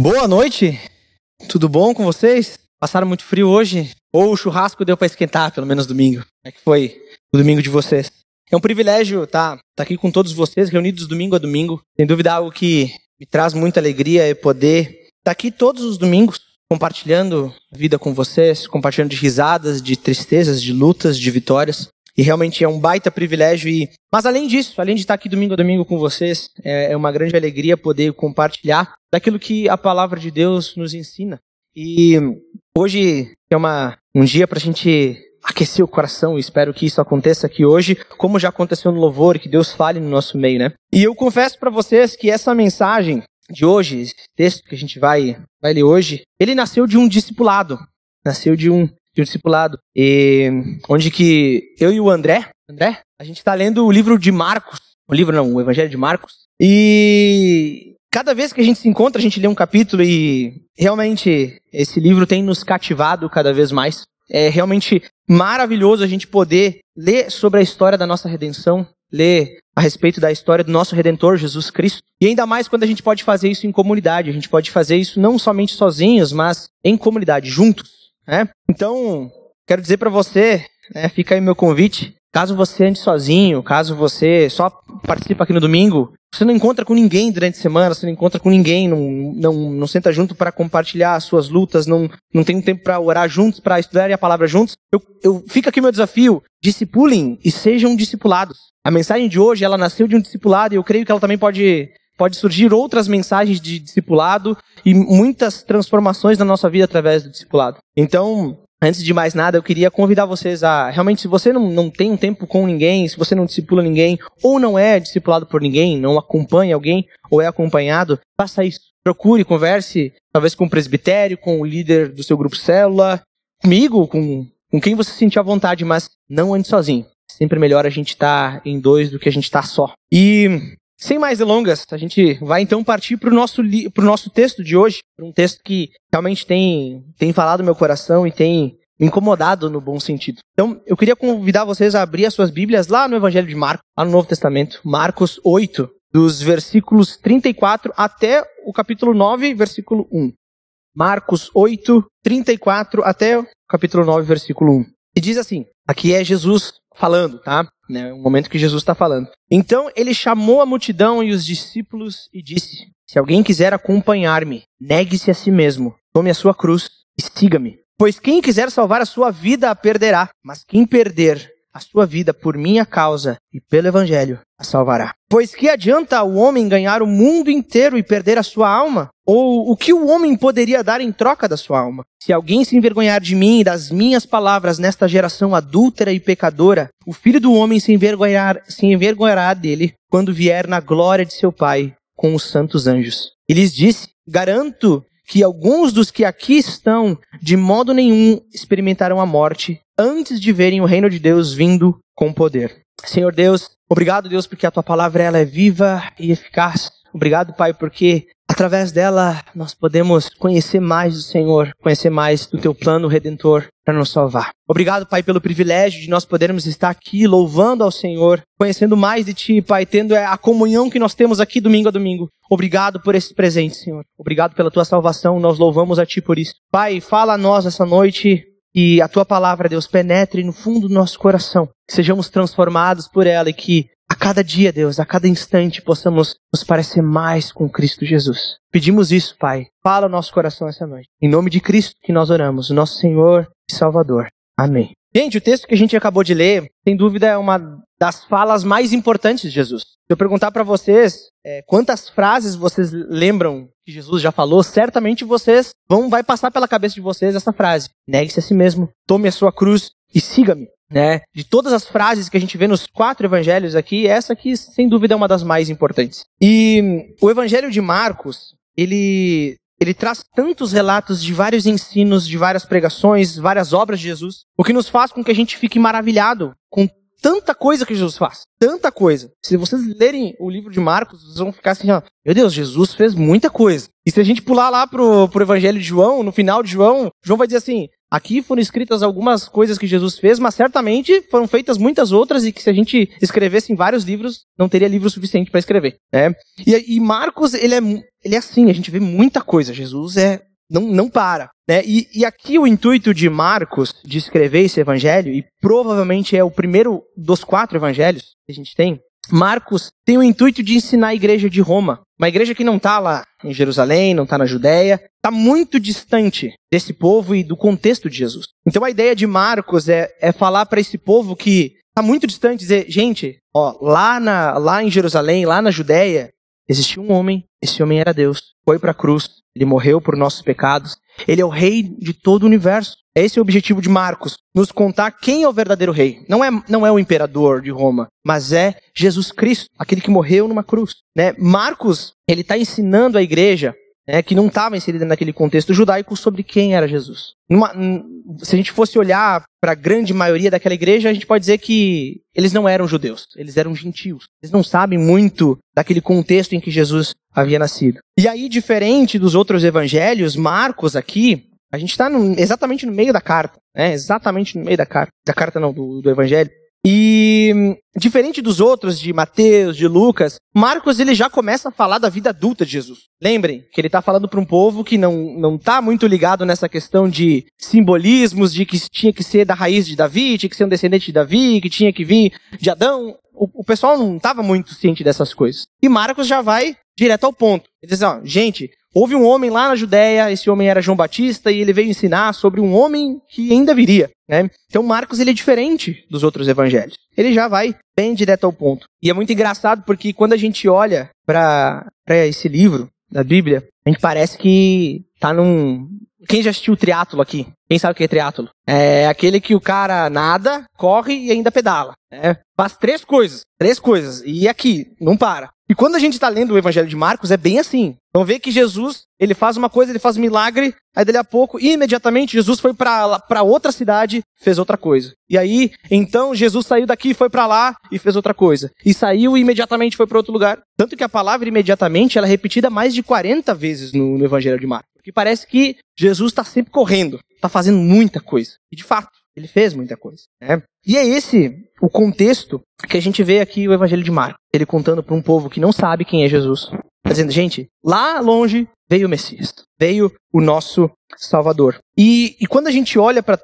Boa noite, tudo bom com vocês? Passaram muito frio hoje? Ou o churrasco deu para esquentar, pelo menos domingo? Como é que foi o domingo de vocês? É um privilégio estar tá, tá aqui com todos vocês, reunidos domingo a domingo. Sem dúvida, algo que me traz muita alegria é poder estar tá aqui todos os domingos, compartilhando vida com vocês, compartilhando de risadas, de tristezas, de lutas, de vitórias. E realmente é um baita privilégio. E... Mas além disso, além de estar aqui domingo a domingo com vocês, é, é uma grande alegria poder compartilhar daquilo que a palavra de Deus nos ensina. E hoje é uma, um dia para a gente aquecer o coração e espero que isso aconteça aqui hoje, como já aconteceu no louvor, que Deus fale no nosso meio, né? E eu confesso para vocês que essa mensagem de hoje, esse texto que a gente vai, vai ler hoje, ele nasceu de um discipulado, nasceu de um de um discipulado, e, onde que eu e o André, André, a gente está lendo o livro de Marcos, o livro não, o Evangelho de Marcos, e cada vez que a gente se encontra, a gente lê um capítulo e realmente esse livro tem nos cativado cada vez mais. É realmente maravilhoso a gente poder ler sobre a história da nossa redenção, ler a respeito da história do nosso Redentor, Jesus Cristo. E ainda mais quando a gente pode fazer isso em comunidade. A gente pode fazer isso não somente sozinhos, mas em comunidade, juntos. Né? Então, quero dizer para você, né, fica aí meu convite, caso você ande sozinho, caso você só participa aqui no domingo, você não encontra com ninguém durante a semana, você não encontra com ninguém, não, não, não senta junto para compartilhar as suas lutas, não, não tem tempo para orar juntos, para estudar a palavra juntos. Eu, eu fica aqui meu desafio, discipulem e sejam discipulados. A mensagem de hoje, ela nasceu de um discipulado e eu creio que ela também pode pode surgir outras mensagens de discipulado e muitas transformações na nossa vida através do discipulado. Então, antes de mais nada, eu queria convidar vocês a, realmente, se você não, não tem um tempo com ninguém, se você não discipula ninguém, ou não é discipulado por ninguém, não acompanha alguém, ou é acompanhado, faça isso. Procure, converse, talvez com o presbitério, com o líder do seu grupo célula, comigo, com, com quem você sentir à vontade, mas não ande sozinho. Sempre melhor a gente estar tá em dois do que a gente estar tá só. E sem mais delongas, a gente vai então partir para o nosso, nosso texto de hoje, um texto que realmente tem, tem falado meu coração e tem incomodado no bom sentido. Então, eu queria convidar vocês a abrir as suas Bíblias lá no Evangelho de Marcos, lá no Novo Testamento, Marcos 8, dos versículos 34 até o capítulo 9, versículo 1. Marcos 8, 34 até o capítulo 9, versículo 1. E diz assim: aqui é Jesus falando, tá? Né, o momento que Jesus está falando. Então ele chamou a multidão e os discípulos e disse: Se alguém quiser acompanhar-me, negue-se a si mesmo, tome a sua cruz e siga-me. Pois quem quiser salvar a sua vida a perderá, mas quem perder a sua vida por minha causa e pelo Evangelho a salvará. Pois que adianta o homem ganhar o mundo inteiro e perder a sua alma? Ou o que o homem poderia dar em troca da sua alma? Se alguém se envergonhar de mim e das minhas palavras nesta geração adúltera e pecadora, o filho do homem se, envergonhar, se envergonhará dele quando vier na glória de seu Pai com os santos anjos. E lhes disse: Garanto que alguns dos que aqui estão, de modo nenhum, experimentarão a morte antes de verem o reino de Deus vindo com poder. Senhor Deus, obrigado, Deus, porque a tua palavra ela é viva e eficaz. Obrigado, Pai, porque através dela nós podemos conhecer mais do Senhor, conhecer mais do teu plano redentor para nos salvar. Obrigado, Pai, pelo privilégio de nós podermos estar aqui louvando ao Senhor, conhecendo mais de Ti, Pai, tendo a comunhão que nós temos aqui domingo a domingo. Obrigado por esse presente, Senhor. Obrigado pela Tua salvação, nós louvamos a Ti por isso. Pai, fala a nós essa noite e a Tua palavra, Deus, penetre no fundo do nosso coração, que sejamos transformados por ela e que cada dia, Deus, a cada instante, possamos nos parecer mais com Cristo Jesus. Pedimos isso, Pai. Fala o nosso coração essa noite. Em nome de Cristo que nós oramos, nosso Senhor e Salvador. Amém. Gente, o texto que a gente acabou de ler, sem dúvida, é uma das falas mais importantes de Jesus. Se eu perguntar para vocês é, quantas frases vocês lembram que Jesus já falou, certamente vocês vão vai passar pela cabeça de vocês essa frase: negue-se a si mesmo, tome a sua cruz e siga-me né? De todas as frases que a gente vê nos quatro evangelhos aqui, essa aqui sem dúvida é uma das mais importantes. E o evangelho de Marcos, ele ele traz tantos relatos de vários ensinos, de várias pregações, várias obras de Jesus, o que nos faz com que a gente fique maravilhado com tanta coisa que Jesus faz. Tanta coisa. Se vocês lerem o livro de Marcos, vocês vão ficar assim, ó, meu Deus, Jesus fez muita coisa. E se a gente pular lá pro, pro evangelho de João, no final de João, João vai dizer assim, Aqui foram escritas algumas coisas que Jesus fez, mas certamente foram feitas muitas outras e que se a gente escrevesse em vários livros, não teria livro suficiente para escrever. Né? E, e, Marcos, ele é, ele é assim, a gente vê muita coisa. Jesus é não, não para. Né? E, e aqui o intuito de Marcos de escrever esse evangelho, e provavelmente é o primeiro dos quatro evangelhos que a gente tem, Marcos tem o intuito de ensinar a igreja de Roma, uma igreja que não está lá em Jerusalém, não está na Judéia, está muito distante desse povo e do contexto de Jesus. Então a ideia de Marcos é, é falar para esse povo que está muito distante, dizer, gente, ó, lá, na, lá em Jerusalém, lá na Judéia, existia um homem, esse homem era Deus, foi para a cruz, ele morreu por nossos pecados, ele é o rei de todo o universo. Esse é o objetivo de Marcos, nos contar quem é o verdadeiro rei. Não é, não é o imperador de Roma, mas é Jesus Cristo, aquele que morreu numa cruz. Né? Marcos, ele está ensinando a igreja né, que não estava inserida naquele contexto judaico sobre quem era Jesus. Numa, se a gente fosse olhar para a grande maioria daquela igreja, a gente pode dizer que eles não eram judeus, eles eram gentios. Eles não sabem muito daquele contexto em que Jesus havia nascido. E aí, diferente dos outros evangelhos, Marcos aqui, a gente está exatamente no meio da carta, né? Exatamente no meio da carta, da carta não, do, do evangelho. E diferente dos outros, de Mateus, de Lucas, Marcos ele já começa a falar da vida adulta de Jesus. Lembrem que ele está falando para um povo que não não está muito ligado nessa questão de simbolismos, de que tinha que ser da raiz de Davi, tinha que ser um descendente de Davi, que tinha que vir de Adão. O, o pessoal não estava muito ciente dessas coisas. E Marcos já vai direto ao ponto. Ele diz, ó, gente, Houve um homem lá na Judéia, esse homem era João Batista, e ele veio ensinar sobre um homem que ainda viria. Né? Então Marcos ele é diferente dos outros evangelhos. Ele já vai bem direto ao ponto. E é muito engraçado porque quando a gente olha para esse livro da Bíblia, a gente parece que tá num. Quem já assistiu o triatlo aqui? Quem sabe o que é triatlo? É aquele que o cara nada, corre e ainda pedala. Né? Faz três coisas. Três coisas. E aqui, não para. E quando a gente está lendo o Evangelho de Marcos, é bem assim. Então vê que Jesus, ele faz uma coisa, ele faz um milagre, aí dali a pouco, imediatamente, Jesus foi para outra cidade, fez outra coisa. E aí, então, Jesus saiu daqui, foi para lá e fez outra coisa. E saiu e imediatamente foi para outro lugar. Tanto que a palavra imediatamente, ela é repetida mais de 40 vezes no, no Evangelho de Marcos. Porque parece que Jesus está sempre correndo, está fazendo muita coisa. E de fato, ele fez muita coisa. Né? E é esse o contexto que a gente vê aqui o Evangelho de Marcos. Ele contando para um povo que não sabe quem é Jesus. Tá dizendo, gente, lá longe veio o Messias. Veio o nosso Salvador. E, e quando a gente olha para.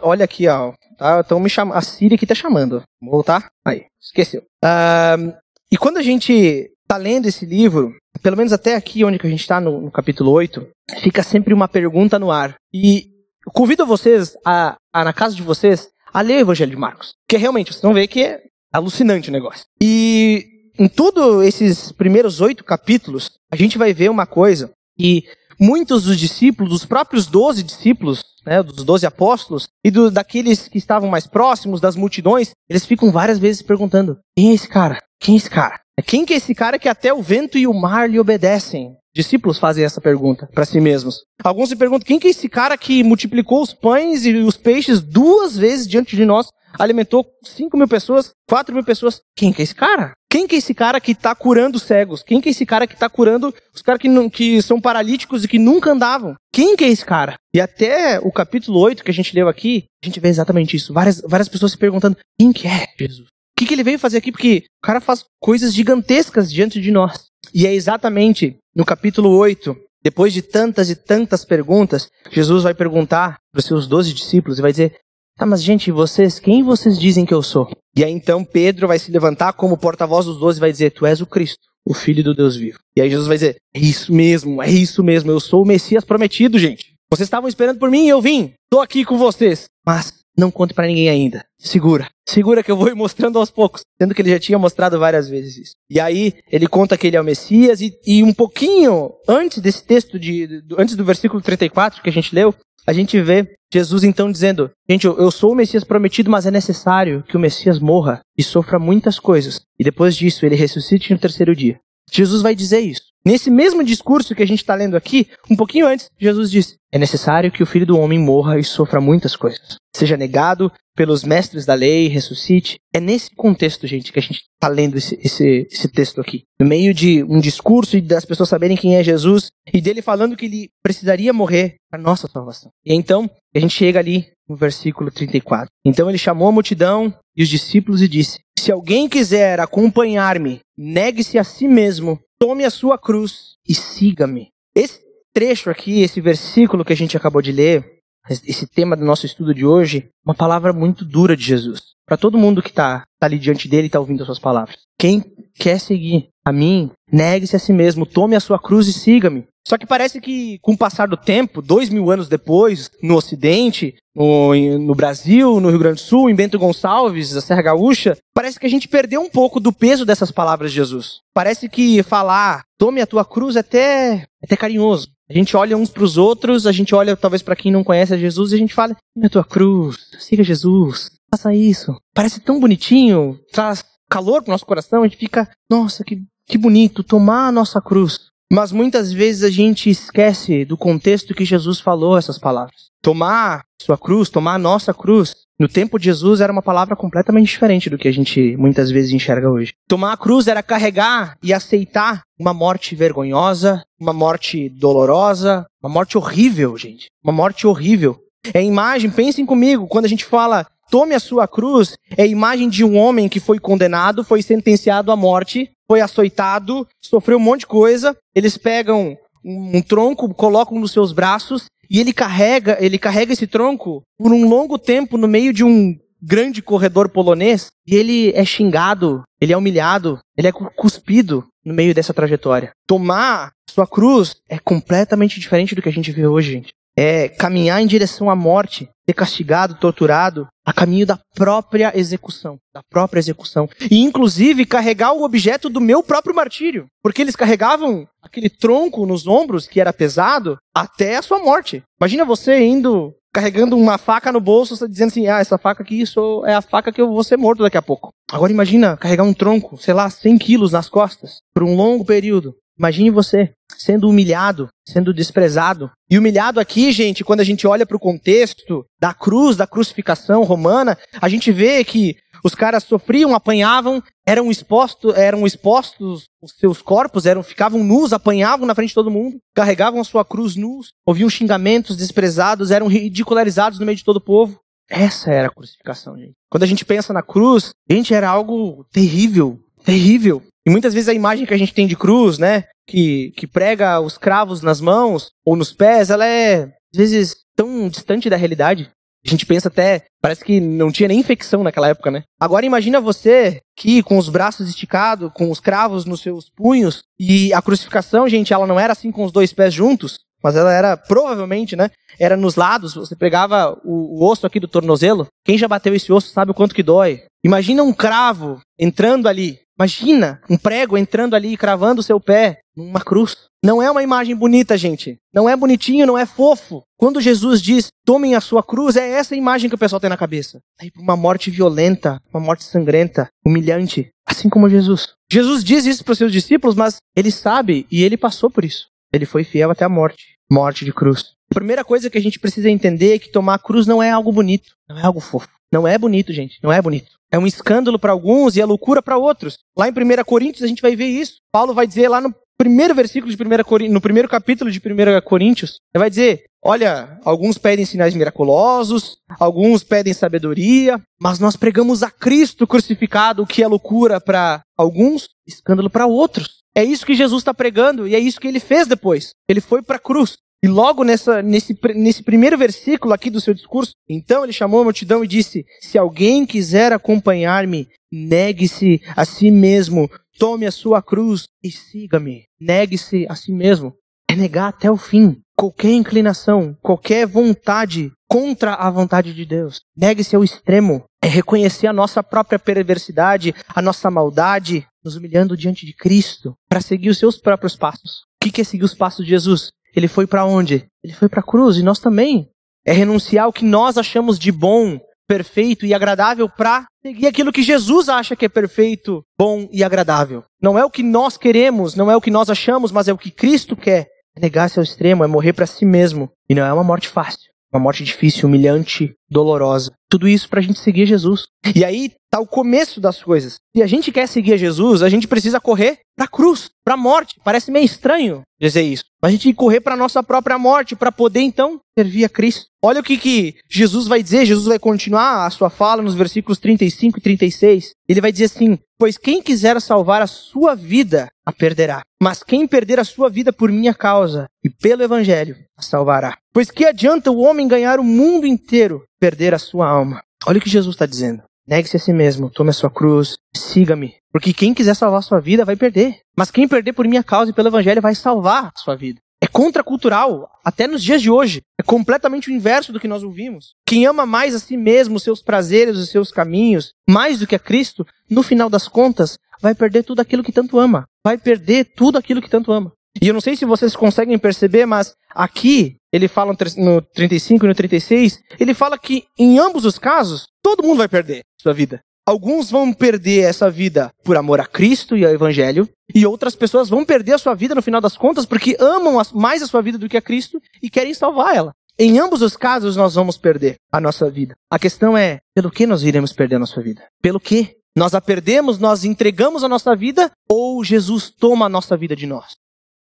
Olha aqui, ó. Tá, me chama, a Síria aqui tá chamando. Vou voltar? Aí, esqueceu. Uh, e quando a gente tá lendo esse livro, pelo menos até aqui onde a gente está, no, no capítulo 8, fica sempre uma pergunta no ar. E convido vocês a, a, na casa de vocês, a ler o Evangelho de Marcos. Porque realmente vocês vão ver que é alucinante o negócio. E em todos esses primeiros oito capítulos, a gente vai ver uma coisa que muitos dos discípulos, dos próprios doze discípulos, né, dos doze apóstolos, e do, daqueles que estavam mais próximos, das multidões, eles ficam várias vezes perguntando: quem é esse cara? Quem é esse cara? Quem que é esse cara que até o vento e o mar lhe obedecem? Discípulos fazem essa pergunta para si mesmos. Alguns se perguntam: quem que é esse cara que multiplicou os pães e os peixes duas vezes diante de nós, alimentou 5 mil pessoas, 4 mil pessoas? Quem que é esse cara? Quem que é esse cara que está curando cegos? Quem que é esse cara que está curando os caras que, que são paralíticos e que nunca andavam? Quem que é esse cara? E até o capítulo 8 que a gente leu aqui, a gente vê exatamente isso. Várias, várias pessoas se perguntando: quem que é Jesus? O que, que ele veio fazer aqui? Porque o cara faz coisas gigantescas diante de nós. E é exatamente no capítulo 8, depois de tantas e tantas perguntas, Jesus vai perguntar para os seus doze discípulos e vai dizer: Tá, mas gente, vocês, quem vocês dizem que eu sou? E aí então Pedro vai se levantar como porta-voz dos doze e vai dizer: Tu és o Cristo, o Filho do Deus vivo. E aí Jesus vai dizer: É isso mesmo, é isso mesmo, eu sou o Messias prometido, gente. Vocês estavam esperando por mim e eu vim. Estou aqui com vocês. Mas não conte para ninguém ainda. Segura. Segura que eu vou ir mostrando aos poucos. Sendo que ele já tinha mostrado várias vezes isso. E aí, ele conta que ele é o Messias, e, e um pouquinho antes desse texto, de, antes do versículo 34 que a gente leu, a gente vê Jesus então dizendo: Gente, eu sou o Messias prometido, mas é necessário que o Messias morra e sofra muitas coisas. E depois disso, ele ressuscite no terceiro dia. Jesus vai dizer isso. Nesse mesmo discurso que a gente está lendo aqui, um pouquinho antes, Jesus disse: É necessário que o filho do homem morra e sofra muitas coisas. Seja negado, pelos mestres da lei, ressuscite. É nesse contexto, gente, que a gente está lendo esse, esse, esse texto aqui. No meio de um discurso e das pessoas saberem quem é Jesus e dele falando que ele precisaria morrer para nossa salvação. E então, a gente chega ali no versículo 34. Então ele chamou a multidão e os discípulos e disse: Se alguém quiser acompanhar-me, negue-se a si mesmo, tome a sua cruz e siga-me. Esse trecho aqui, esse versículo que a gente acabou de ler, esse tema do nosso estudo de hoje, uma palavra muito dura de Jesus. Para todo mundo que está tá ali diante dele e está ouvindo as suas palavras. Quem quer seguir a mim, negue-se a si mesmo, tome a sua cruz e siga-me. Só que parece que, com o passar do tempo, dois mil anos depois, no Ocidente, no, no, Brasil, no Rio Grande do Sul, em Bento Gonçalves, a Serra Gaúcha, parece que a gente perdeu um pouco do peso dessas palavras de Jesus. Parece que falar, tome a tua cruz, é até, é até carinhoso. A gente olha uns para os outros, a gente olha talvez para quem não conhece a Jesus e a gente fala, tome a tua cruz, siga Jesus, faça isso. Parece tão bonitinho, traz calor pro nosso coração, a gente fica, nossa, que, que bonito, tomar a nossa cruz. Mas muitas vezes a gente esquece do contexto que Jesus falou essas palavras. Tomar sua cruz, tomar a nossa cruz, no tempo de Jesus era uma palavra completamente diferente do que a gente muitas vezes enxerga hoje. Tomar a cruz era carregar e aceitar uma morte vergonhosa, uma morte dolorosa, uma morte horrível, gente. Uma morte horrível. É a imagem, pensem comigo, quando a gente fala tome a sua cruz, é a imagem de um homem que foi condenado, foi sentenciado à morte, foi açoitado, sofreu um monte de coisa. Eles pegam um, tronco, colocam nos seus braços e ele carrega, ele carrega esse tronco por um longo tempo no meio de um grande corredor polonês e ele é xingado, ele é humilhado, ele é cuspido no meio dessa trajetória. Tomar sua cruz é completamente diferente do que a gente vê hoje, gente é caminhar em direção à morte, ser castigado, torturado, a caminho da própria execução, da própria execução. E inclusive carregar o objeto do meu próprio martírio, porque eles carregavam aquele tronco nos ombros que era pesado até a sua morte. Imagina você indo carregando uma faca no bolso, dizendo assim: "Ah, essa faca aqui isso é a faca que eu vou ser morto daqui a pouco". Agora imagina carregar um tronco, sei lá, 100 quilos nas costas por um longo período. Imagine você sendo humilhado, sendo desprezado. E humilhado aqui, gente, quando a gente olha para o contexto da cruz, da crucificação romana, a gente vê que os caras sofriam, apanhavam, eram expostos, eram expostos os seus corpos, eram ficavam nus, apanhavam na frente de todo mundo, carregavam a sua cruz nus, ouviam xingamentos, desprezados, eram ridicularizados no meio de todo o povo. Essa era a crucificação, gente. Quando a gente pensa na cruz, gente, era algo terrível, terrível. E muitas vezes a imagem que a gente tem de cruz, né, que, que prega os cravos nas mãos ou nos pés, ela é, às vezes, tão distante da realidade. A gente pensa até, parece que não tinha nem infecção naquela época, né? Agora imagina você que com os braços esticados, com os cravos nos seus punhos, e a crucificação, gente, ela não era assim com os dois pés juntos, mas ela era provavelmente, né? Era nos lados, você pegava o, o, osso aqui do tornozelo. Quem já bateu esse osso sabe o quanto que dói. Imagina um cravo entrando ali. Imagina um prego entrando ali e cravando o seu pé numa cruz. Não é uma imagem bonita, gente. Não é bonitinho, não é fofo. Quando Jesus diz, tomem a sua cruz, é essa imagem que o pessoal tem na cabeça. Uma morte violenta, uma morte sangrenta, humilhante, assim como Jesus. Jesus diz isso para os seus discípulos, mas ele sabe e ele passou por isso. Ele foi fiel até a morte morte de cruz. A primeira coisa que a gente precisa entender é que tomar a cruz não é algo bonito, não é algo fofo. Não é bonito, gente, não é bonito. É um escândalo para alguns e é loucura para outros. Lá em 1 Coríntios a gente vai ver isso. Paulo vai dizer lá no primeiro versículo de 1 Coríntios, no primeiro capítulo de 1 Coríntios, ele vai dizer: Olha, alguns pedem sinais miraculosos, alguns pedem sabedoria, mas nós pregamos a Cristo crucificado, o que é loucura para alguns, escândalo para outros. É isso que Jesus está pregando e é isso que ele fez depois. Ele foi para a cruz. E logo nessa, nesse, nesse primeiro versículo aqui do seu discurso, então ele chamou a multidão e disse: Se alguém quiser acompanhar-me, negue-se a si mesmo, tome a sua cruz e siga-me. Negue-se a si mesmo. É negar até o fim qualquer inclinação, qualquer vontade contra a vontade de Deus. Negue-se ao extremo. É reconhecer a nossa própria perversidade, a nossa maldade, nos humilhando diante de Cristo para seguir os seus próprios passos. O que é seguir os passos de Jesus? Ele foi para onde? Ele foi para a cruz e nós também. É renunciar ao que nós achamos de bom, perfeito e agradável para seguir aquilo que Jesus acha que é perfeito, bom e agradável. Não é o que nós queremos, não é o que nós achamos, mas é o que Cristo quer. É negar-se ao extremo, é morrer para si mesmo. E não é uma morte fácil. Uma morte difícil, humilhante, dolorosa. Tudo isso para a gente seguir Jesus. E aí tá o começo das coisas. Se a gente quer seguir Jesus, a gente precisa correr para a cruz, para a morte. Parece meio estranho dizer isso. A gente tem que correr para nossa própria morte para poder então servir a Cristo. Olha o que, que Jesus vai dizer. Jesus vai continuar a sua fala nos versículos 35 e 36. Ele vai dizer assim: Pois quem quiser salvar a sua vida, a perderá. Mas quem perder a sua vida por minha causa e pelo evangelho, a salvará. Pois que adianta o homem ganhar o mundo inteiro, perder a sua alma? Olha o que Jesus está dizendo. Negue-se a si mesmo, tome a sua cruz, siga-me. Porque quem quiser salvar a sua vida vai perder. Mas quem perder por minha causa e pelo evangelho vai salvar a sua vida. É contracultural, até nos dias de hoje. É completamente o inverso do que nós ouvimos. Quem ama mais a si mesmo, os seus prazeres, os seus caminhos, mais do que a Cristo, no final das contas, vai perder tudo aquilo que tanto ama. Vai perder tudo aquilo que tanto ama. E eu não sei se vocês conseguem perceber, mas aqui, ele fala no 35 e no 36, ele fala que em ambos os casos, todo mundo vai perder sua vida. Alguns vão perder essa vida por amor a Cristo e ao Evangelho, e outras pessoas vão perder a sua vida no final das contas porque amam mais a sua vida do que a Cristo e querem salvar ela. Em ambos os casos, nós vamos perder a nossa vida. A questão é: pelo que nós iremos perder a nossa vida? Pelo que? Nós a perdemos, nós entregamos a nossa vida ou Jesus toma a nossa vida de nós?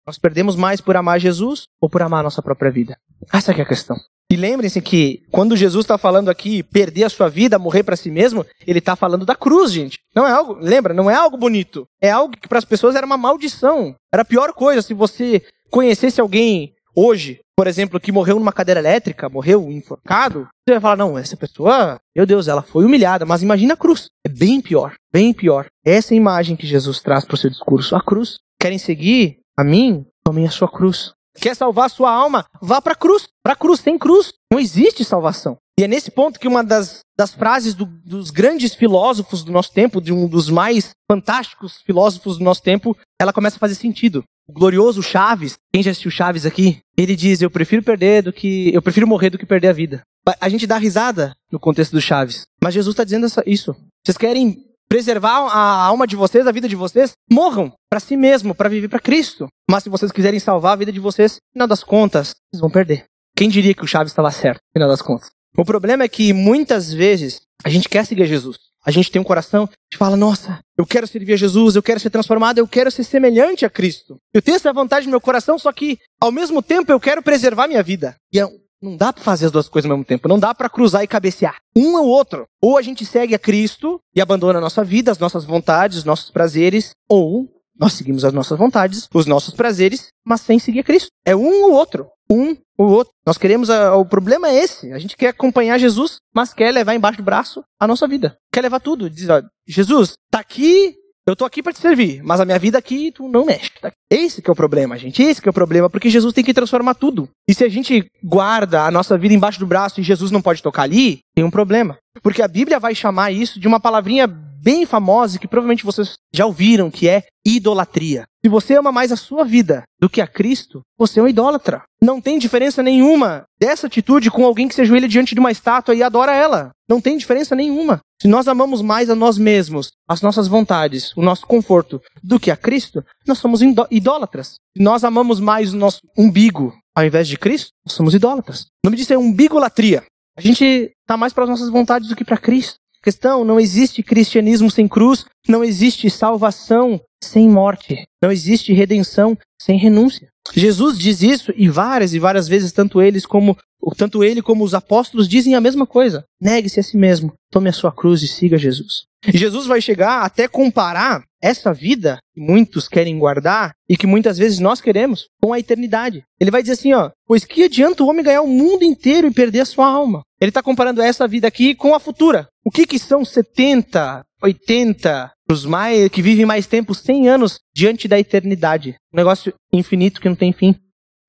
Nós perdemos mais por amar Jesus ou por amar a nossa própria vida? Essa é a questão. E lembrem-se que quando Jesus está falando aqui perder a sua vida, morrer para si mesmo, ele está falando da cruz, gente. Não é algo, lembra, não é algo bonito. É algo que para as pessoas era uma maldição. Era a pior coisa se você conhecesse alguém hoje, por exemplo, que morreu numa cadeira elétrica, morreu enforcado, você vai falar, não, essa pessoa, meu Deus, ela foi humilhada, mas imagina a cruz. É bem pior, bem pior. Essa é a imagem que Jesus traz para o seu discurso, a cruz. Querem seguir a mim? Tomem a sua cruz. Quer salvar a sua alma? Vá para a cruz. Para a cruz, tem cruz. Não existe salvação. E é nesse ponto que uma das, das frases do, dos grandes filósofos do nosso tempo, de um dos mais fantásticos filósofos do nosso tempo, ela começa a fazer sentido. O glorioso Chaves, quem já assistiu Chaves aqui, ele diz: Eu prefiro perder do que. Eu prefiro morrer do que perder a vida. A gente dá risada no contexto do Chaves. Mas Jesus está dizendo isso. Vocês querem preservar a alma de vocês, a vida de vocês, morram para si mesmo, para viver para Cristo. Mas se vocês quiserem salvar a vida de vocês, no final das contas, vocês vão perder. Quem diria que o Chaves estava certo, no final das contas? O problema é que muitas vezes a gente quer seguir Jesus. A gente tem um coração que fala, nossa, eu quero servir a Jesus, eu quero ser transformado, eu quero ser semelhante a Cristo. Eu tenho essa vontade no meu coração, só que ao mesmo tempo eu quero preservar minha vida. E é não dá para fazer as duas coisas ao mesmo tempo. Não dá para cruzar e cabecear. Um ou outro. Ou a gente segue a Cristo e abandona a nossa vida, as nossas vontades, os nossos prazeres, ou nós seguimos as nossas vontades, os nossos prazeres, mas sem seguir a Cristo. É um ou outro. Um ou outro. Nós queremos. A, o problema é esse. A gente quer acompanhar Jesus, mas quer levar embaixo do braço a nossa vida. Quer levar tudo. Diz, ó, Jesus, tá aqui eu tô aqui para te servir, mas a minha vida aqui tu não mexe. Tá? Esse que é o problema, gente. Esse que é o problema, porque Jesus tem que transformar tudo. E se a gente guarda a nossa vida embaixo do braço e Jesus não pode tocar ali, tem um problema. Porque a Bíblia vai chamar isso de uma palavrinha bem famosa que provavelmente vocês já ouviram, que é idolatria. Se você ama mais a sua vida do que a Cristo, você é um idólatra. Não tem diferença nenhuma dessa atitude com alguém que se ajoelha diante de uma estátua e adora ela. Não tem diferença nenhuma. Se nós amamos mais a nós mesmos, as nossas vontades, o nosso conforto, do que a Cristo, nós somos idólatras. Se nós amamos mais o nosso umbigo ao invés de Cristo, nós somos idólatras. O nome disso é umbigolatria. A gente está mais para as nossas vontades do que para Cristo questão, não existe cristianismo sem cruz, não existe salvação sem morte, não existe redenção sem renúncia. Jesus diz isso e várias e várias vezes tanto eles como tanto ele como os apóstolos dizem a mesma coisa. Negue-se a si mesmo, tome a sua cruz e siga Jesus. E Jesus vai chegar até comparar essa vida que muitos querem guardar e que muitas vezes nós queremos com a eternidade. Ele vai dizer assim, ó, pois que adianta o homem ganhar o mundo inteiro e perder a sua alma? Ele está comparando essa vida aqui com a futura. O que que são 70, 80, os mais que vivem mais tempo, 100 anos diante da eternidade? Um negócio infinito que não tem fim.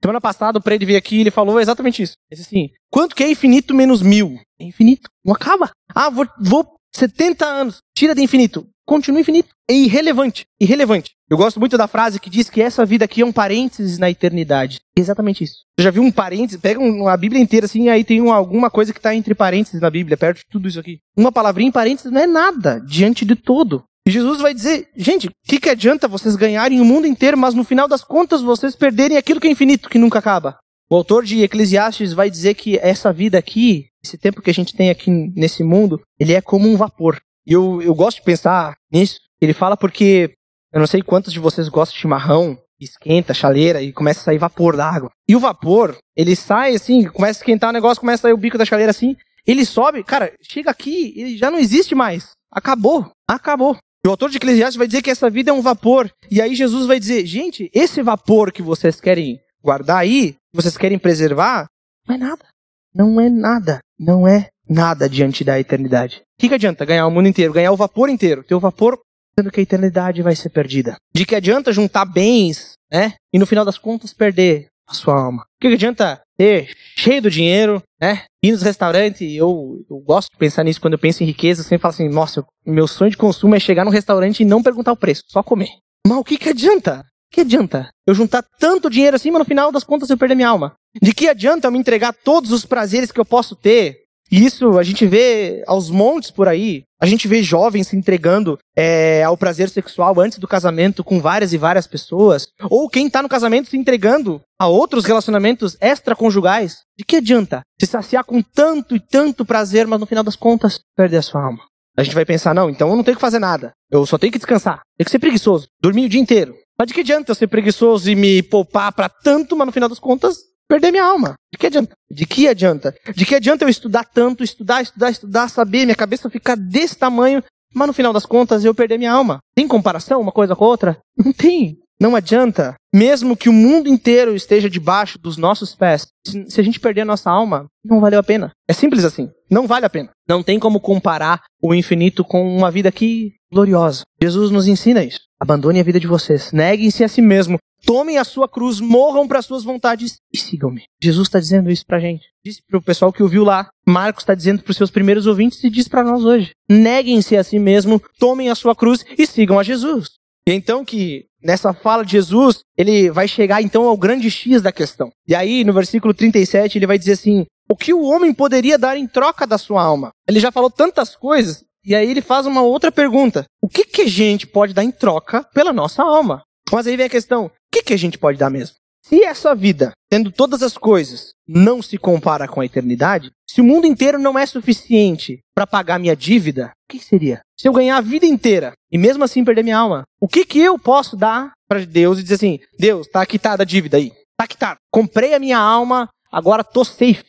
Semana passada o Prede veio aqui e ele falou exatamente isso. Ele disse assim, quanto que é infinito menos mil? É infinito, não acaba. Ah, vou, vou 70 anos, tira de infinito continua infinito. É irrelevante. Irrelevante. Eu gosto muito da frase que diz que essa vida aqui é um parênteses na eternidade. Exatamente isso. Você já viu um parênteses? Pega uma Bíblia inteira assim, aí tem alguma coisa que está entre parênteses na Bíblia, perto de tudo isso aqui. Uma palavrinha em parênteses não é nada diante de todo. E Jesus vai dizer, gente, o que, que adianta vocês ganharem o mundo inteiro, mas no final das contas vocês perderem aquilo que é infinito, que nunca acaba? O autor de Eclesiastes vai dizer que essa vida aqui, esse tempo que a gente tem aqui nesse mundo, ele é como um vapor. E eu, eu gosto de pensar nisso. Ele fala porque eu não sei quantos de vocês gostam de chimarrão, esquenta chaleira e começa a sair vapor da água. E o vapor, ele sai assim, começa a esquentar o negócio, começa a sair o bico da chaleira assim, ele sobe, cara, chega aqui, ele já não existe mais. Acabou, acabou. O autor de Eclesiastes vai dizer que essa vida é um vapor. E aí Jesus vai dizer, gente, esse vapor que vocês querem guardar aí, que vocês querem preservar, não é nada. Não é nada. Não é nada diante da eternidade. O que, que adianta ganhar o mundo inteiro, ganhar o vapor inteiro? Ter o vapor sendo que a eternidade vai ser perdida. De que adianta juntar bens, né? E no final das contas perder a sua alma. O que, que adianta ter cheio do dinheiro, né? Ir nos restaurantes, eu, eu gosto de pensar nisso quando eu penso em riqueza, eu sempre falo assim, nossa, meu sonho de consumo é chegar no restaurante e não perguntar o preço, só comer. Mas o que, que adianta? O que adianta eu juntar tanto dinheiro assim, mas no final das contas eu perder minha alma? De que adianta eu me entregar todos os prazeres que eu posso ter, e isso a gente vê aos montes por aí. A gente vê jovens se entregando é, ao prazer sexual antes do casamento com várias e várias pessoas. Ou quem está no casamento se entregando a outros relacionamentos extraconjugais. De que adianta se saciar com tanto e tanto prazer, mas no final das contas perder a sua alma? A gente vai pensar, não, então eu não tenho que fazer nada. Eu só tenho que descansar. Tenho que ser preguiçoso. Dormir o dia inteiro. Mas de que adianta eu ser preguiçoso e me poupar para tanto, mas no final das contas perder minha alma. De que adianta? De que adianta? De que adianta eu estudar tanto, estudar, estudar, estudar, saber, minha cabeça ficar desse tamanho, mas no final das contas eu perder minha alma? Tem comparação uma coisa com a outra? Não tem. Não adianta. Mesmo que o mundo inteiro esteja debaixo dos nossos pés, se a gente perder a nossa alma, não valeu a pena. É simples assim. Não vale a pena. Não tem como comparar o infinito com uma vida aqui gloriosa. Jesus nos ensina isso. Abandone a vida de vocês. Neguem-se a si mesmo. Tomem a sua cruz, morram para suas vontades e sigam-me. Jesus está dizendo isso para a gente. Disse para o pessoal que ouviu lá. Marcos está dizendo para os seus primeiros ouvintes e diz para nós hoje. Neguem-se a si mesmo, tomem a sua cruz e sigam a Jesus. E então que nessa fala de Jesus, ele vai chegar então ao grande X da questão. E aí, no versículo 37, ele vai dizer assim: O que o homem poderia dar em troca da sua alma? Ele já falou tantas coisas, e aí ele faz uma outra pergunta: O que, que a gente pode dar em troca pela nossa alma? Mas aí vem a questão: que, que a gente pode dar mesmo? Se essa vida, tendo todas as coisas, não se compara com a eternidade, se o mundo inteiro não é suficiente para pagar minha dívida, o que seria? Se eu ganhar a vida inteira e mesmo assim perder minha alma, o que que eu posso dar para Deus e dizer assim: Deus, tá quitada a dívida aí, tá quitada. Comprei a minha alma, agora tô safe.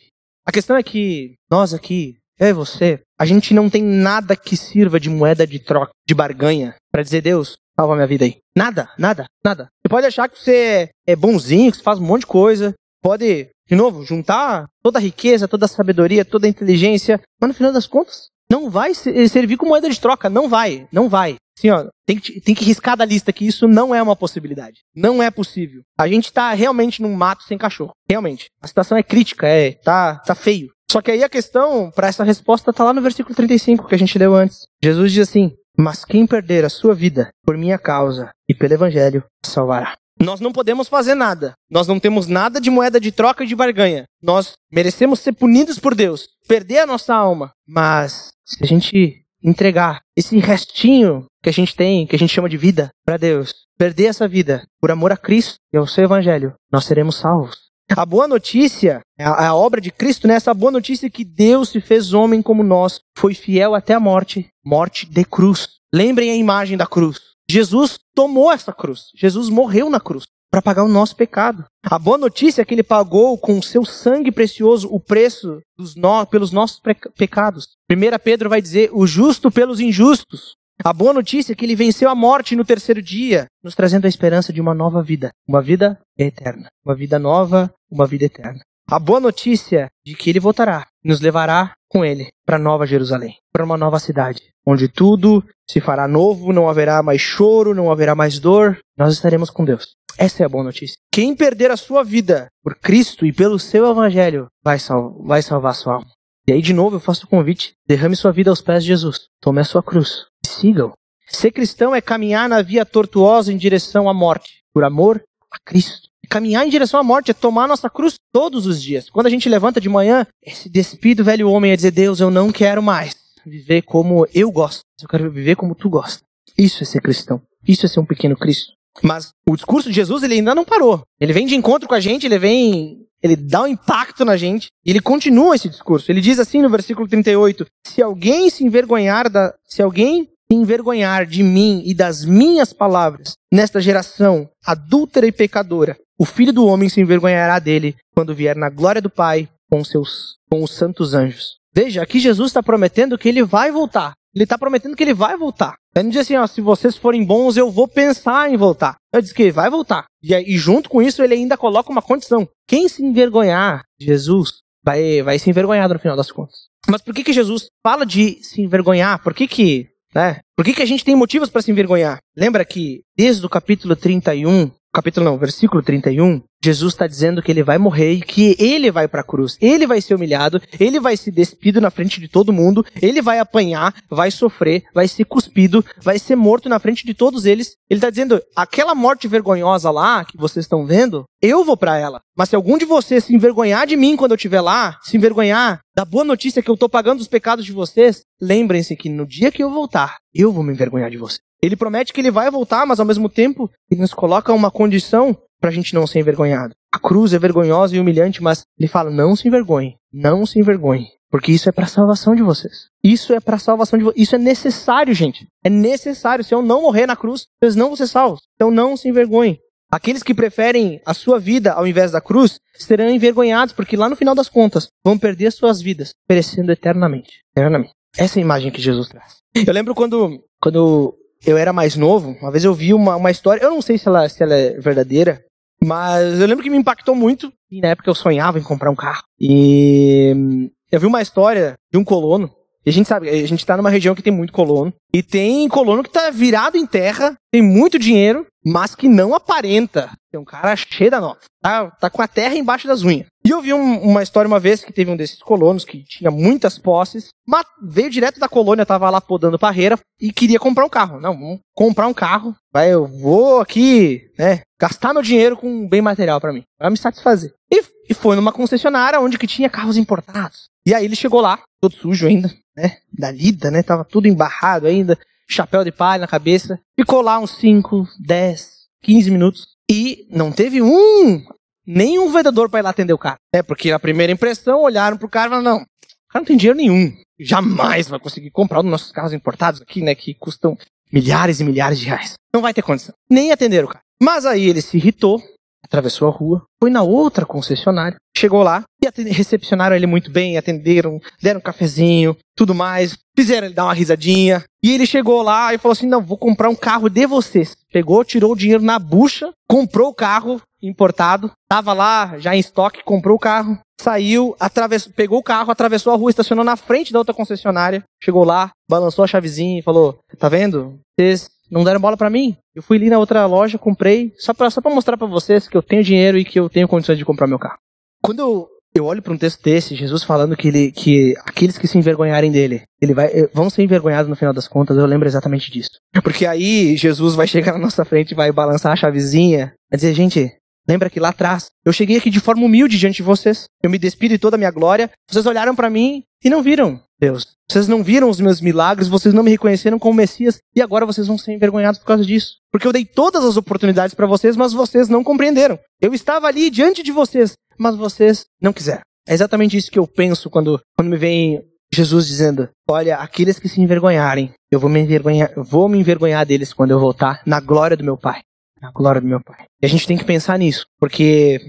A questão é que nós aqui, eu e você, a gente não tem nada que sirva de moeda de troca, de barganha, para dizer Deus, salva minha vida aí. Nada, nada, nada. Você pode achar que você é bonzinho, que você faz um monte de coisa. Pode, de novo, juntar toda a riqueza, toda a sabedoria, toda a inteligência. Mas no final das contas, não vai servir como moeda de troca. Não vai, não vai. Assim, ó, tem que, tem que riscar da lista que isso não é uma possibilidade. Não é possível. A gente tá realmente num mato sem cachorro. Realmente. A situação é crítica, é, tá, tá feio. Só que aí a questão para essa resposta tá lá no versículo 35 que a gente leu antes. Jesus diz assim: mas quem perder a sua vida por minha causa e pelo evangelho salvará. Nós não podemos fazer nada. Nós não temos nada de moeda de troca e de barganha. Nós merecemos ser punidos por Deus, perder a nossa alma. Mas se a gente entregar esse restinho que a gente tem, que a gente chama de vida, para Deus, perder essa vida por amor a Cristo e ao seu evangelho, nós seremos salvos. A boa notícia, a, obra de Cristo, né? Essa boa notícia é que Deus se fez homem como nós, foi fiel até a morte, morte de cruz. Lembrem a imagem da cruz. Jesus tomou essa cruz. Jesus morreu na cruz para pagar o nosso pecado. A boa notícia é que ele pagou com o seu sangue precioso o preço no... pelos nossos pecados. 1 Pedro vai dizer: o justo pelos injustos. A boa notícia é que ele venceu a morte no terceiro dia, nos trazendo a esperança de uma nova vida, uma vida eterna, uma vida nova, uma vida eterna. A boa notícia de que ele voltará, nos levará com ele para Nova Jerusalém, para uma nova cidade, onde tudo se fará novo, não haverá mais choro, não haverá mais dor, nós estaremos com Deus. Essa é a boa notícia. Quem perder a sua vida por Cristo e pelo seu evangelho vai, sal vai salvar a sua alma. E aí, de novo, eu faço o convite: derrame sua vida aos pés de Jesus. Tome a sua cruz. Sigam. Ser cristão é caminhar na via tortuosa em direção à morte, por amor a Cristo. Caminhar em direção à morte é tomar nossa cruz todos os dias. Quando a gente levanta de manhã, esse despido velho homem é dizer: Deus, eu não quero mais viver como eu gosto, eu quero viver como tu gosta. Isso é ser cristão. Isso é ser um pequeno Cristo. Mas o discurso de Jesus ele ainda não parou. Ele vem de encontro com a gente, ele vem ele dá um impacto na gente e ele continua esse discurso. Ele diz assim no versículo 38: Se alguém se envergonhar da, se alguém envergonhar de mim e das minhas palavras nesta geração adúltera e pecadora, o filho do homem se envergonhará dele quando vier na glória do Pai com seus com os santos anjos. Veja, aqui Jesus está prometendo que ele vai voltar. Ele está prometendo que ele vai voltar. Ele não diz assim, ó, se vocês forem bons, eu vou pensar em voltar. Ele diz que ele vai voltar. E, e junto com isso, ele ainda coloca uma condição. Quem se envergonhar de Jesus vai, vai se envergonhar no final das contas. Mas por que, que Jesus fala de se envergonhar? Por que, que né? Por que, que a gente tem motivos para se envergonhar? Lembra que desde o capítulo 31, capítulo não, versículo 31, Jesus está dizendo que ele vai morrer e que ele vai para a cruz. Ele vai ser humilhado, ele vai ser despido na frente de todo mundo, ele vai apanhar, vai sofrer, vai ser cuspido, vai ser morto na frente de todos eles. Ele está dizendo: aquela morte vergonhosa lá que vocês estão vendo, eu vou para ela. Mas se algum de vocês se envergonhar de mim quando eu estiver lá, se envergonhar da boa notícia que eu estou pagando os pecados de vocês, lembrem-se que no dia que eu voltar, eu vou me envergonhar de vocês. Ele promete que ele vai voltar, mas ao mesmo tempo ele nos coloca uma condição para a gente não ser envergonhado. A cruz é vergonhosa e humilhante, mas ele fala: não se envergonhe, não se envergonhe, porque isso é para salvação de vocês. Isso é para salvação de vocês. Isso é necessário, gente. É necessário. Se eu não morrer na cruz, vocês não vão ser salvos. Então não se envergonhem. Aqueles que preferem a sua vida ao invés da cruz serão envergonhados, porque lá no final das contas vão perder suas vidas, perecendo eternamente. Eternamente. Essa é a imagem que Jesus traz. Eu lembro quando, quando eu era mais novo, uma vez eu vi uma, uma história, eu não sei se ela, se ela é verdadeira, mas eu lembro que me impactou muito. E na época eu sonhava em comprar um carro. E eu vi uma história de um colono. E a gente sabe, a gente tá numa região que tem muito colono. E tem colono que tá virado em terra, tem muito dinheiro, mas que não aparenta. Tem um cara cheio da nota. Tá, tá com a terra embaixo das unhas. E eu vi um, uma história uma vez que teve um desses colonos que tinha muitas posses, mas veio direto da colônia, tava lá podando parreira e queria comprar um carro. Não, vamos comprar um carro. Vai, eu vou aqui, né, gastar meu dinheiro com bem material para mim, para me satisfazer. E, e foi numa concessionária onde que tinha carros importados. E aí ele chegou lá, todo sujo ainda, né, da lida, né, tava tudo embarrado ainda, chapéu de palha na cabeça. Ficou lá uns 5, 10, 15 minutos e não teve um nenhum vendedor para ir lá atender o cara. É, porque a primeira impressão, olharam pro cara e falaram, não, o cara não tem dinheiro nenhum. Jamais vai conseguir comprar um dos nossos carros importados aqui, né, que custam milhares e milhares de reais. Não vai ter condição. Nem atender o cara. Mas aí ele se irritou, atravessou a rua, foi na outra concessionária, chegou lá e recepcionaram ele muito bem, atenderam, deram um cafezinho, tudo mais, fizeram ele dar uma risadinha. E ele chegou lá e falou assim: Não, vou comprar um carro de vocês. Pegou, tirou o dinheiro na bucha, comprou o carro importado, tava lá já em estoque, comprou o carro, saiu, atravessou, pegou o carro, atravessou a rua, estacionou na frente da outra concessionária, chegou lá, balançou a chavezinha e falou: Tá vendo? Vocês não deram bola para mim. Eu fui ali na outra loja, comprei, só pra, só pra mostrar para vocês que eu tenho dinheiro e que eu tenho condições de comprar meu carro. Quando eu, eu olho para um texto desse, Jesus falando que, ele, que aqueles que se envergonharem dele, ele vai, eh, vão ser envergonhados no final das contas, eu lembro exatamente disso. Porque aí Jesus vai chegar na nossa frente, vai balançar a chavezinha, vai dizer, gente, lembra que lá atrás eu cheguei aqui de forma humilde diante de vocês, eu me despido de toda a minha glória, vocês olharam para mim e não viram Deus. Vocês não viram os meus milagres, vocês não me reconheceram como Messias e agora vocês vão ser envergonhados por causa disso. Porque eu dei todas as oportunidades para vocês, mas vocês não compreenderam. Eu estava ali diante de vocês, mas vocês não quiseram. É exatamente isso que eu penso quando, quando me vem Jesus dizendo: Olha, aqueles que se envergonharem, eu vou me envergonhar, vou me envergonhar deles quando eu voltar na glória do meu Pai. Na glória do meu Pai. E a gente tem que pensar nisso, porque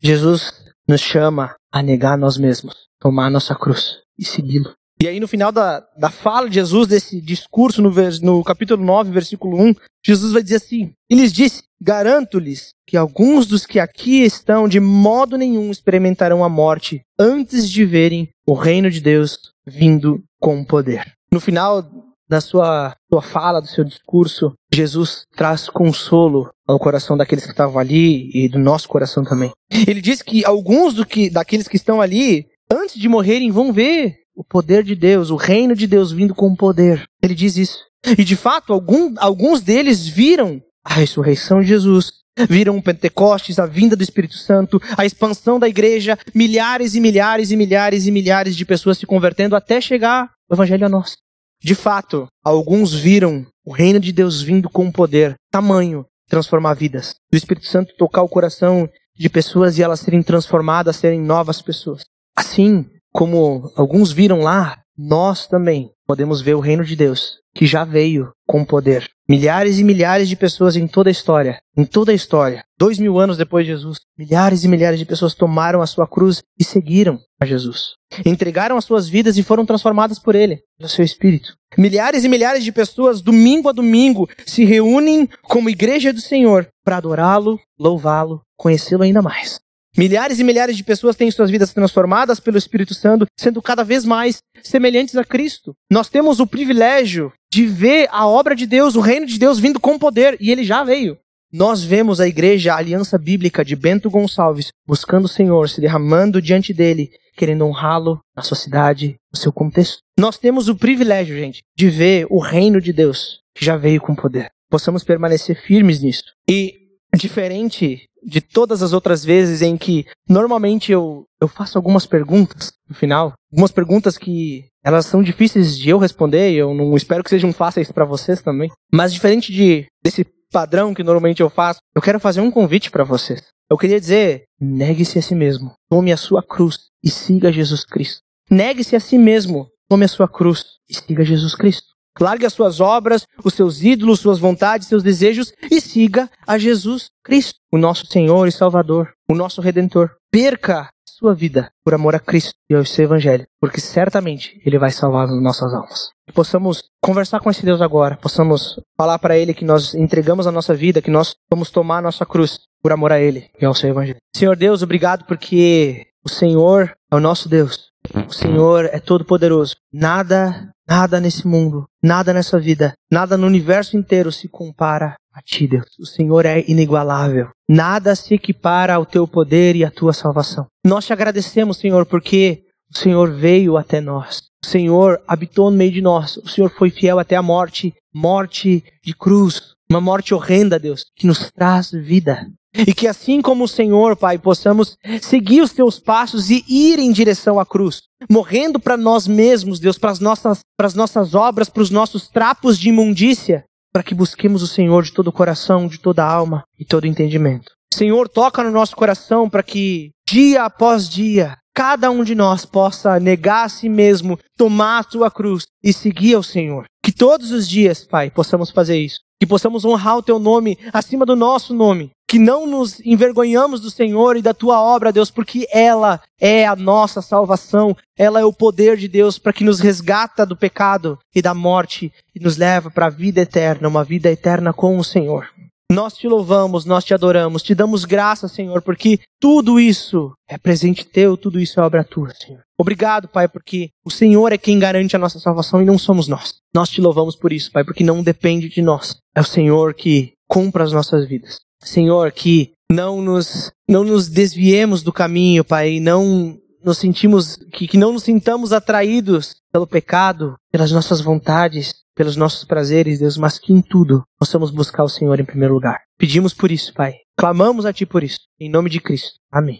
Jesus nos chama a negar nós mesmos, tomar a nossa cruz e segui-lo. E aí, no final da, da fala de Jesus, desse discurso, no, no capítulo 9, versículo 1, Jesus vai dizer assim: E lhes disse: Garanto-lhes que alguns dos que aqui estão de modo nenhum experimentarão a morte antes de verem o reino de Deus vindo com poder. No final da sua, sua fala, do seu discurso, Jesus traz consolo ao coração daqueles que estavam ali e do nosso coração também. Ele diz que alguns do que, daqueles que estão ali, antes de morrerem, vão ver o poder de Deus, o reino de Deus vindo com poder. Ele diz isso. E de fato, algum, alguns deles viram a ressurreição de Jesus, viram o Pentecostes, a vinda do Espírito Santo, a expansão da igreja, milhares e milhares e milhares e milhares de pessoas se convertendo até chegar o Evangelho a nós. De fato, alguns viram o reino de Deus vindo com poder, tamanho, transformar vidas. Do Espírito Santo tocar o coração de pessoas e elas serem transformadas, serem novas pessoas. Assim como alguns viram lá, nós também podemos ver o reino de Deus, que já veio com poder. Milhares e milhares de pessoas em toda a história, em toda a história, dois mil anos depois de Jesus, milhares e milhares de pessoas tomaram a sua cruz e seguiram a Jesus. Entregaram as suas vidas e foram transformadas por Ele, pelo seu Espírito. Milhares e milhares de pessoas, domingo a domingo, se reúnem como igreja do Senhor para adorá-lo, louvá-lo, conhecê-lo ainda mais. Milhares e milhares de pessoas têm suas vidas transformadas pelo Espírito Santo, sendo cada vez mais semelhantes a Cristo. Nós temos o privilégio de ver a obra de Deus, o reino de Deus vindo com poder, e ele já veio. Nós vemos a igreja, a aliança bíblica de Bento Gonçalves, buscando o Senhor, se derramando diante dele, querendo honrá-lo na sua cidade, no seu contexto. Nós temos o privilégio, gente, de ver o reino de Deus, que já veio com poder. Possamos permanecer firmes nisso. E, diferente de todas as outras vezes em que normalmente eu, eu faço algumas perguntas no final, algumas perguntas que elas são difíceis de eu responder, e eu não espero que sejam fáceis para vocês também. Mas diferente de desse padrão que normalmente eu faço, eu quero fazer um convite para vocês. Eu queria dizer: negue-se a si mesmo, tome a sua cruz e siga Jesus Cristo. Negue-se a si mesmo, tome a sua cruz e siga Jesus Cristo. Largue as suas obras, os seus ídolos, suas vontades, seus desejos e siga a Jesus Cristo, o nosso Senhor e Salvador, o nosso Redentor. Perca sua vida por amor a Cristo e ao seu Evangelho, porque certamente Ele vai salvar as nossas almas. Que possamos conversar com esse Deus agora, possamos falar para Ele que nós entregamos a nossa vida, que nós vamos tomar a nossa cruz por amor a Ele e ao seu Evangelho. Senhor Deus, obrigado porque o Senhor é o nosso Deus. O Senhor é todo poderoso. Nada Nada nesse mundo, nada nessa vida, nada no universo inteiro se compara a ti, Deus. O Senhor é inigualável. Nada se equipara ao teu poder e à tua salvação. Nós te agradecemos, Senhor, porque o Senhor veio até nós. O Senhor habitou no meio de nós. O Senhor foi fiel até a morte, morte de cruz, uma morte horrenda, Deus, que nos traz vida. E que assim como o Senhor, Pai, possamos seguir os teus passos e ir em direção à cruz, morrendo para nós mesmos, Deus, para as nossas, nossas obras, para os nossos trapos de imundícia, para que busquemos o Senhor de todo o coração, de toda a alma e todo entendimento. Senhor, toca no nosso coração para que dia após dia cada um de nós possa negar a si mesmo, tomar a sua cruz e seguir ao Senhor. Que todos os dias, Pai, possamos fazer isso. Que possamos honrar o teu nome acima do nosso nome. Que não nos envergonhamos do Senhor e da tua obra, Deus, porque ela é a nossa salvação. Ela é o poder de Deus para que nos resgata do pecado e da morte e nos leva para a vida eterna, uma vida eterna com o Senhor. Nós te louvamos, nós te adoramos, te damos graça, Senhor, porque tudo isso é presente teu, tudo isso é obra tua, Senhor. Obrigado, Pai, porque o Senhor é quem garante a nossa salvação e não somos nós. Nós te louvamos por isso, Pai, porque não depende de nós. É o Senhor que cumpre as nossas vidas. Senhor, que não nos, não nos desviemos do caminho, Pai, não nos sentimos, que, que não nos sintamos atraídos pelo pecado, pelas nossas vontades, pelos nossos prazeres, Deus, mas que em tudo possamos buscar o Senhor em primeiro lugar. Pedimos por isso, Pai. Clamamos a Ti por isso. Em nome de Cristo. Amém.